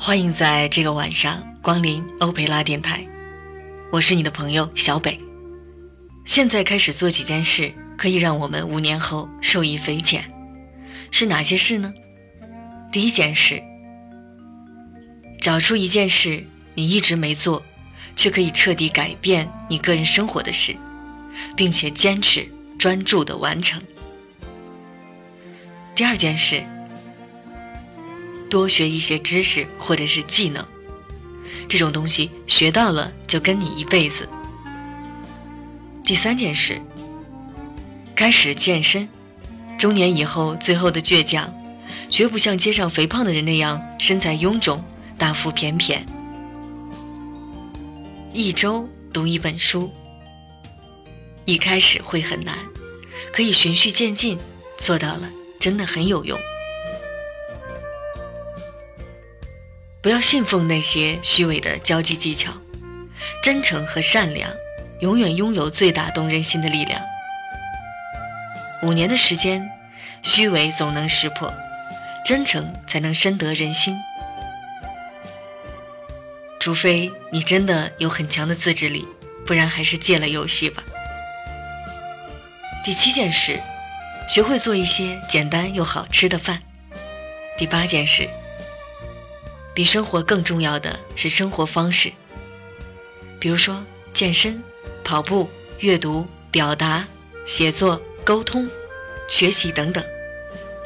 欢迎在这个晚上光临欧佩拉电台，我是你的朋友小北。现在开始做几件事，可以让我们五年后受益匪浅，是哪些事呢？第一件事，找出一件事你一直没做，却可以彻底改变你个人生活的事，并且坚持专注的完成。第二件事。多学一些知识或者是技能，这种东西学到了就跟你一辈子。第三件事，开始健身。中年以后，最后的倔强，绝不像街上肥胖的人那样身材臃肿、大腹便便。一周读一本书，一开始会很难，可以循序渐进，做到了真的很有用。不要信奉那些虚伪的交际技巧，真诚和善良永远拥有最打动人心的力量。五年的时间，虚伪总能识破，真诚才能深得人心。除非你真的有很强的自制力，不然还是戒了游戏吧。第七件事，学会做一些简单又好吃的饭。第八件事。比生活更重要的是生活方式，比如说健身、跑步、阅读、表达、写作、沟通、学习等等，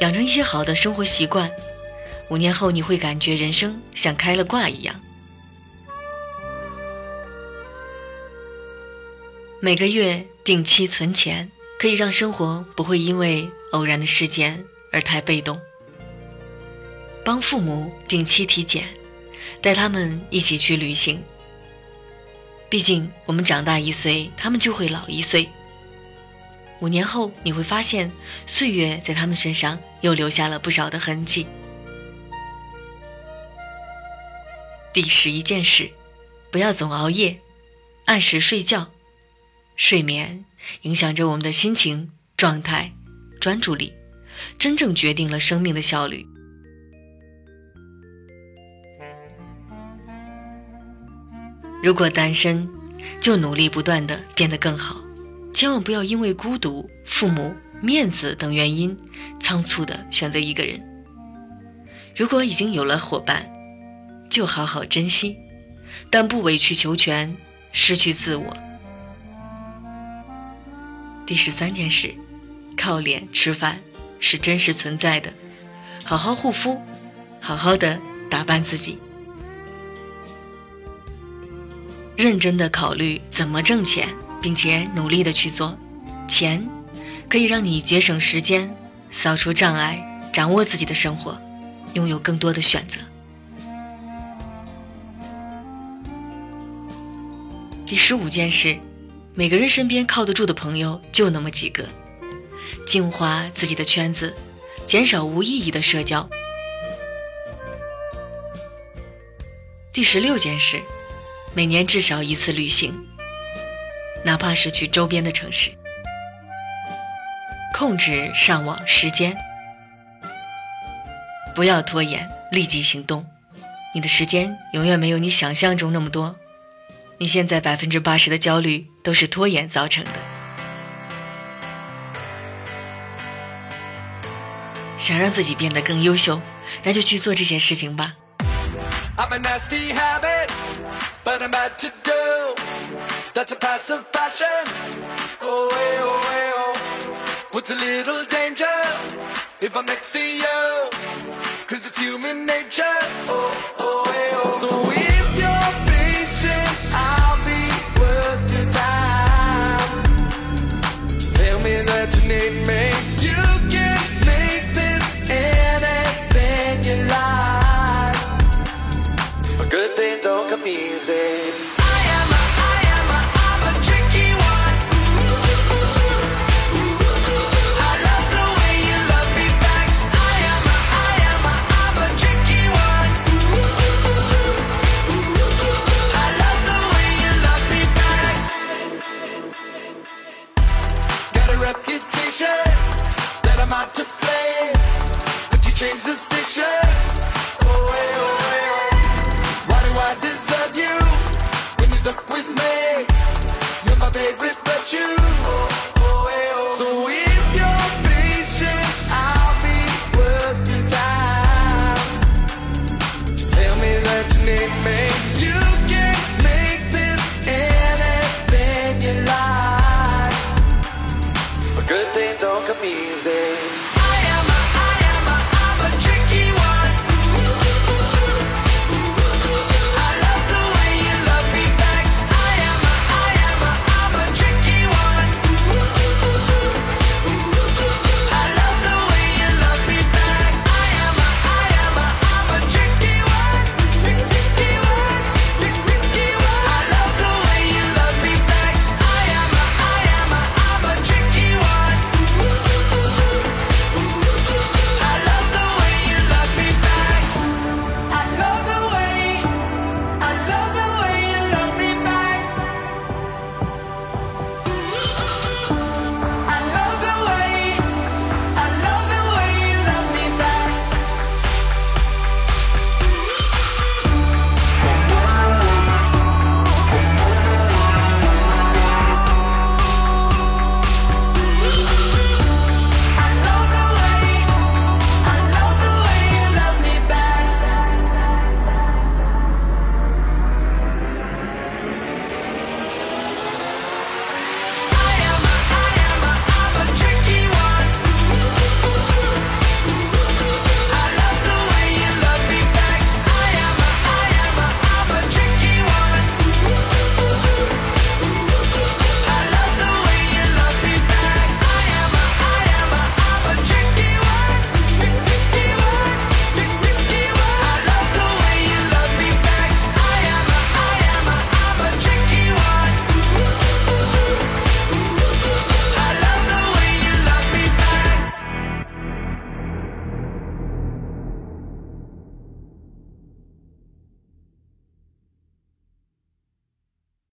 养成一些好的生活习惯，五年后你会感觉人生像开了挂一样。每个月定期存钱，可以让生活不会因为偶然的事件而太被动。帮父母定期体检，带他们一起去旅行。毕竟我们长大一岁，他们就会老一岁。五年后你会发现，岁月在他们身上又留下了不少的痕迹。第十一件事，不要总熬夜，按时睡觉。睡眠影响着我们的心情、状态、专注力，真正决定了生命的效率。如果单身，就努力不断的变得更好，千万不要因为孤独、父母、面子等原因，仓促的选择一个人。如果已经有了伙伴，就好好珍惜，但不委曲求全，失去自我。第十三件事，靠脸吃饭是真实存在的，好好护肤，好好的打扮自己。认真的考虑怎么挣钱，并且努力的去做，钱可以让你节省时间，扫除障碍，掌握自己的生活，拥有更多的选择。第十五件事，每个人身边靠得住的朋友就那么几个，净化自己的圈子，减少无意义的社交。第十六件事。每年至少一次旅行，哪怕是去周边的城市。控制上网时间，不要拖延，立即行动。你的时间永远没有你想象中那么多。你现在百分之八十的焦虑都是拖延造成的。想让自己变得更优秀，那就去做这些事情吧。But I'm about to do. That's a passive passion. Oh, hey, oh, hey, oh. What's a little danger if I'm next to you? Cause it's human nature. Oh, oh, hey, oh. So up. Make me.